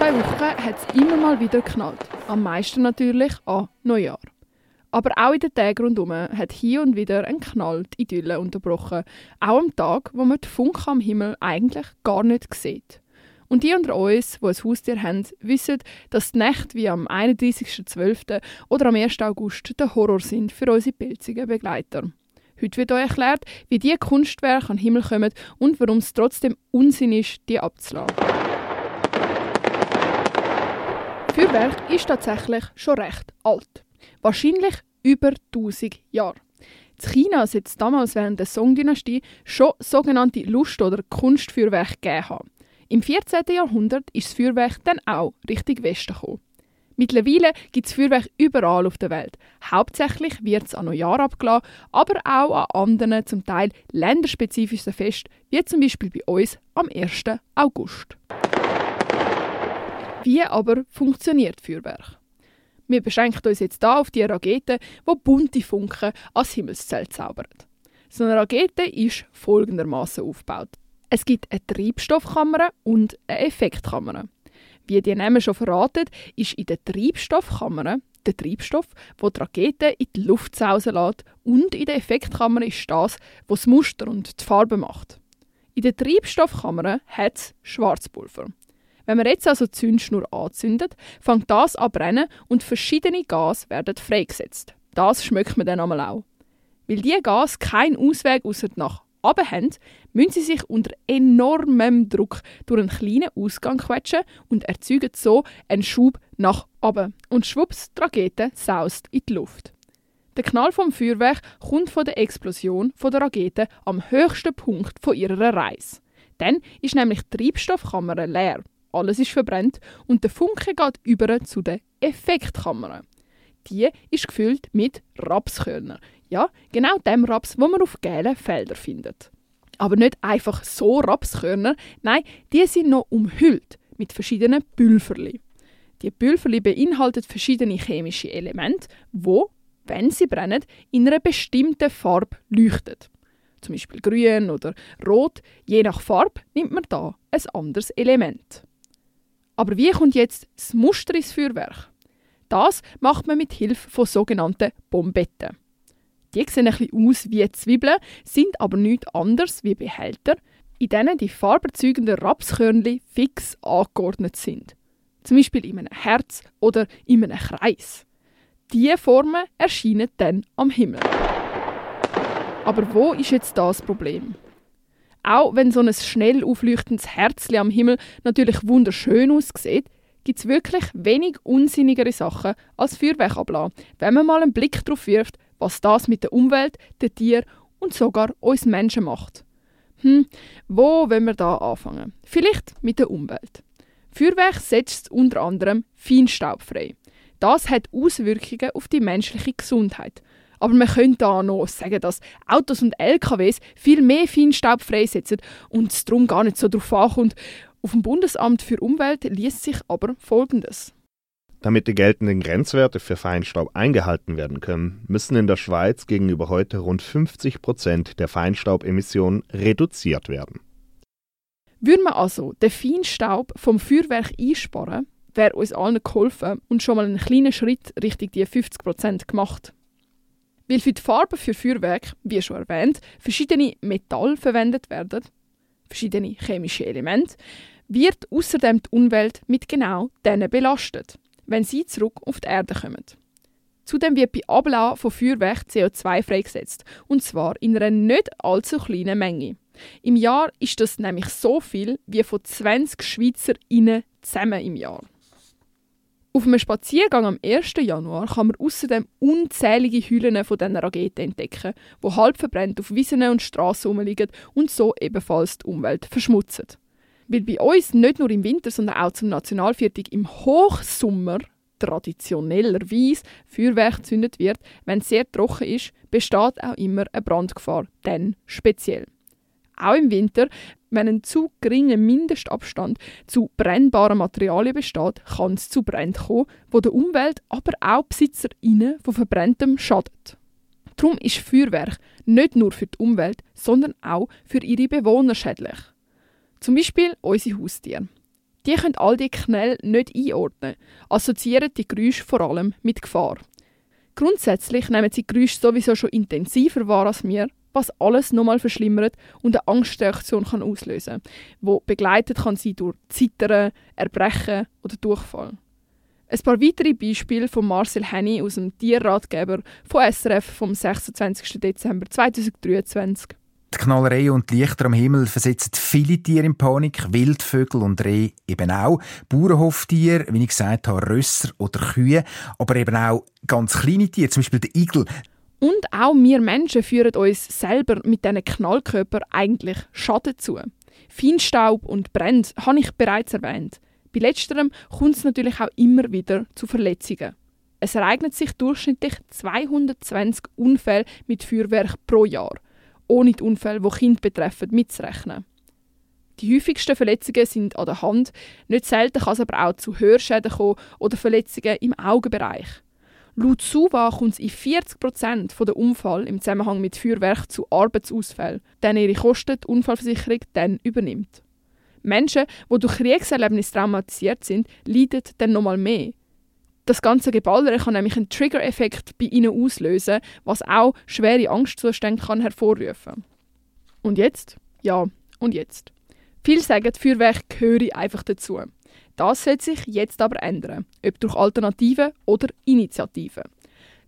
zwei Wochen hat es immer mal wieder geknallt. Am meisten natürlich an Neujahr. Aber auch in den Tagen rundherum hat hier und wieder ein Knall die Idylle unterbrochen. Auch am Tag, wo man die Funken am Himmel eigentlich gar nicht sieht. Und die unter uns, die ein Haustier haben, wissen, dass die Nächte wie am 31.12. oder am 1. August der Horror sind für unsere pilzigen Begleiter. Heute wird euch erklärt, wie diese Kunstwerke an den Himmel kommen und warum es trotzdem Unsinn ist, die abzulassen. Feuerwerk ist tatsächlich schon recht alt. Wahrscheinlich über 1000 Jahre. In China soll es damals während der Song-Dynastie schon sogenannte Lust- oder Kunstfeuerwerke gegeben. Im 14. Jahrhundert ist das Feuerwerk dann auch Richtung Westen gekommen. Mittlerweile gibt es Feuerwerk überall auf der Welt. Hauptsächlich wird es an Neujahr abgelassen, aber auch an anderen, zum Teil länderspezifischen Festen, wie zum Beispiel bei uns am 1. August. Wie aber funktioniert Feuerwerk? Wir beschränken uns jetzt hier auf die Rakete, die bunte Funken ans Himmelszelt zaubern. So eine Rakete ist folgendermaßen aufgebaut. Es gibt eine Treibstoffkammer und eine Effektkammer. Wie die Namen schon verraten, ist in der Treibstoffkammer der Treibstoff, wo die Rakete in die Luft sausen lässt, und in der Effektkammer ist das, was das Muster und die Farbe macht. In der Treibstoffkammer hat es Schwarzpulver. Wenn man jetzt also die Zündschnur anzündet, fängt das an brennen und verschiedene Gase werden freigesetzt. Das schmeckt man dann auch. Weil diese Gase keinen Ausweg außer nach oben haben, müssen sie sich unter enormem Druck durch einen kleinen Ausgang quetschen und erzeugen so einen Schub nach oben. Und schwupps, die Rakete saust in die Luft. Der Knall vom Feuerwerk kommt von der Explosion von der Rakete am höchsten Punkt von ihrer Reise. Dann ist nämlich die Treibstoffkammer leer. Alles ist verbrannt und der Funke geht über zu der Effektkammer. Die ist gefüllt mit Rapskörnern. Ja, genau dem Raps, wo man auf gelben Feldern findet. Aber nicht einfach so Rapskörner, nein, die sind noch umhüllt mit verschiedenen Pülverli. Die Pülverli beinhalten verschiedene chemische Elemente, wo, wenn sie brennen, in einer bestimmten Farbe leuchten. Zum Beispiel grün oder rot. Je nach Farbe nimmt man da ein anderes Element. Aber wie kommt jetzt das Muster ins Feuerwerk? Das macht man mit Hilfe von sogenannten Bombetten. Die sehen ein bisschen aus wie Zwiebeln, sind aber nichts anderes wie Behälter, in denen die farberzeugenden Rapskörnchen fix angeordnet sind. Zum Beispiel in einem Herz oder in einem Kreis. Diese Formen erscheinen dann am Himmel. Aber wo ist jetzt das Problem? Auch wenn so ein schnell aufleuchtendes Herzli am Himmel natürlich wunderschön aussieht, gibt es wirklich wenig unsinnigere Sachen als Feuerwerk wenn man mal einen Blick darauf wirft, was das mit der Umwelt, den Tieren und sogar uns Menschen macht. Hm, wo wollen wir da anfangen? Vielleicht mit der Umwelt. Feuerwerk setzt unter anderem Feinstaub frei. Das hat Auswirkungen auf die menschliche Gesundheit. Aber man könnte da noch sagen, dass Autos und LKWs viel mehr Feinstaub freisetzen und es darum gar nicht so darauf ankommt. Auf dem Bundesamt für Umwelt liest sich aber Folgendes. Damit die geltenden Grenzwerte für Feinstaub eingehalten werden können, müssen in der Schweiz gegenüber heute rund 50 Prozent der Feinstaubemissionen reduziert werden. Würden wir also den Feinstaub vom Feuerwerk einsparen, wäre uns allen geholfen und schon mal einen kleinen Schritt Richtung die 50 Prozent gemacht. Weil für die Farben für Feuerwerk, wie schon erwähnt, verschiedene Metalle verwendet werden, verschiedene chemische Elemente, wird außerdem die Umwelt mit genau denen belastet, wenn sie zurück auf die Erde kommen. Zudem wird bei Ablauf von Feuerwerk CO2 freigesetzt, und zwar in einer nicht allzu kleinen Menge. Im Jahr ist das nämlich so viel wie von 20 Schweizerinnen zusammen im Jahr. Auf einem Spaziergang am 1. Januar kann man außerdem unzählige Hüllen von diesen Raketen entdecken, die halb verbrennt auf Wiesen und Strassen rumliegen und so ebenfalls die Umwelt verschmutzen. Weil bei uns nicht nur im Winter, sondern auch zum Nationalviertag im Hochsommer traditionellerweise Feuerwerk gezündet wird, wenn es sehr trocken ist, besteht auch immer eine Brandgefahr, dann speziell. Auch im Winter, wenn ein zu geringer Mindestabstand zu brennbaren Materialien besteht, kann es zu Bränden kommen, wo der Umwelt, aber auch BesitzerInnen von Verbrenntem schadet. Darum ist Feuerwerk nicht nur für die Umwelt, sondern auch für ihre Bewohner schädlich. Zum Beispiel unsere Haustiere. Die können all die Knälle nicht einordnen, assoziieren die Geräusche vor allem mit Gefahr. Grundsätzlich nehmen sie Geräusche sowieso schon intensiver wahr als wir, was alles nochmal verschlimmert und eine Angstreaktion kann auslösen wo begleitet kann sie durch Zittern, Erbrechen oder Durchfall. Ein paar weitere Beispiele von Marcel Henny aus dem Tierratgeber von SRF vom 26. Dezember 2023. Die Knallerei und die Lichter am Himmel versetzen viele Tiere in Panik, Wildvögel und Rehe eben auch. Bauernhoftiere, wie ich gesagt habe, Rösser oder Kühe, aber eben auch ganz kleine Tiere, zum Beispiel der Igel. Und auch wir Menschen führen uns selber mit diesen Knallkörpern eigentlich Schaden zu. Feinstaub und Brände habe ich bereits erwähnt. Bei letzterem kommt es natürlich auch immer wieder zu Verletzungen. Es ereignet sich durchschnittlich 220 Unfälle mit Feuerwerk pro Jahr, ohne die Unfälle, die Kinder betreffen, mitzurechnen. Die häufigsten Verletzungen sind an der Hand, nicht selten kann es aber auch zu Hörschäden kommen oder Verletzungen im Augenbereich. Laut SUVA kommt es in 40% der Unfälle im Zusammenhang mit Feuerwerk zu Arbeitsausfällen, denen ihre Kosten die Unfallversicherung dann übernimmt. Menschen, die durch Kriegserlebnisse traumatisiert sind, leiden dann nochmal mehr. Das ganze Geballere kann nämlich einen Trigger-Effekt bei ihnen auslösen, was auch schwere Angstzustände kann hervorrufen Und jetzt? Ja, und jetzt. Viele sagen, Feuerwerk gehöre einfach dazu. Das soll sich jetzt aber ändern, ob durch Alternativen oder Initiativen.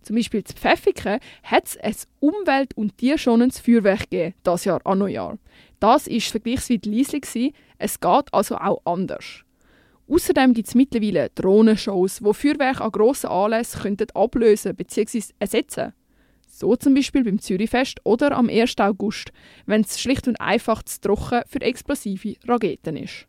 Zum Beispiel zu Pfäffiken hat es ein umwelt- und tierschonendes Feuerwerk gegeben, das Jahr an Neujahr. Das war vergleichsweise leise, es geht also auch anders. Außerdem gibt es mittlerweile Drohnenshows, wo Feuerwerk an grossen Anlässen ablösen bzw. ersetzen So zum Beispiel beim Zürichfest oder am 1. August, wenn es schlicht und einfach zu trocken für explosive Raketen ist.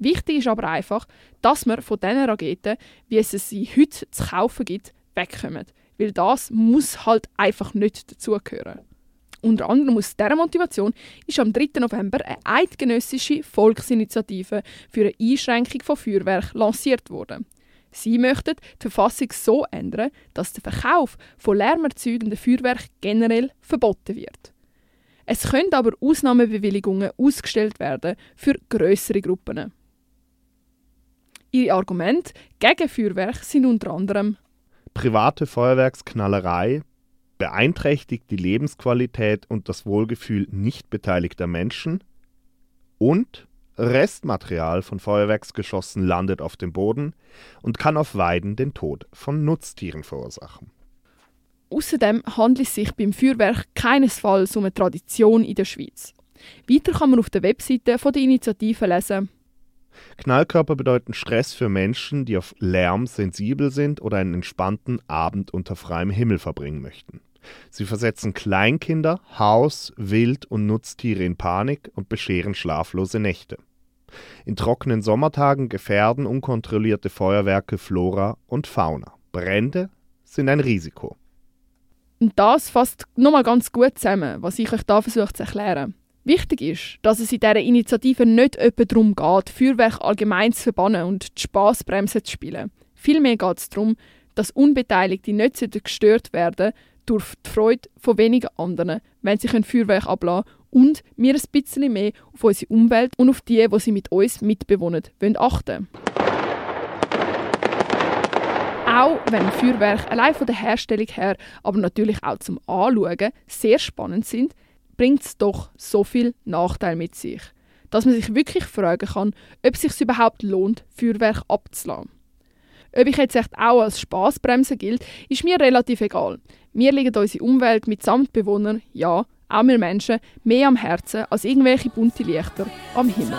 Wichtig ist aber einfach, dass wir von diesen Raketen, wie es sie heute zu kaufen gibt, wegkommen. Weil das muss halt einfach nicht dazugehören. Unter anderem aus dieser Motivation ist am 3. November eine eidgenössische Volksinitiative für eine Einschränkung von Feuerwerk lanciert worden. Sie möchten die Verfassung so ändern, dass der Verkauf von lärmerzeugenden Feuerwerk generell verboten wird. Es können aber Ausnahmebewilligungen ausgestellt werden für größere Gruppen. Ihre Argumente gegen Feuerwerk sind unter anderem Private Feuerwerksknallerei beeinträchtigt die Lebensqualität und das Wohlgefühl nicht beteiligter Menschen und Restmaterial von Feuerwerksgeschossen landet auf dem Boden und kann auf Weiden den Tod von Nutztieren verursachen. Außerdem handelt es sich beim Feuerwerk keinesfalls um eine Tradition in der Schweiz. Weiter kann man auf der Webseite von der Initiative lesen, Knallkörper bedeuten Stress für Menschen, die auf Lärm sensibel sind oder einen entspannten Abend unter freiem Himmel verbringen möchten. Sie versetzen Kleinkinder, Haus-, Wild- und Nutztiere in Panik und bescheren schlaflose Nächte. In trockenen Sommertagen gefährden unkontrollierte Feuerwerke Flora und Fauna. Brände sind ein Risiko. Und das fasst nochmal ganz gut zusammen, was ich euch da versuche zu erklären. Wichtig ist, dass es in dieser Initiative nicht etwa darum geht, Feuerwerk allgemein zu verbannen und die Spassbremse zu spielen. Vielmehr geht es darum, dass Unbeteiligte nicht gestört werden durch die Freude von wenigen anderen, wenn sie Feuerwerk ablassen und wir ein bisschen mehr auf unsere Umwelt und auf die, die sie mit uns mitbewohnen, wollen achten Auch wenn Feuerwerke allein von der Herstellung her, aber natürlich auch zum Anschauen, sehr spannend sind, bringt es doch so viel Nachteil mit sich, dass man sich wirklich fragen kann, ob es sich überhaupt lohnt, Feuerwerk abzulassen. Ob ich jetzt echt auch als Spaßbremse gilt, ist mir relativ egal. Mir liegt unsere Umwelt mit Samtbewohnern, ja, auch wir Menschen, mehr am Herzen als irgendwelche bunte Lichter am Himmel.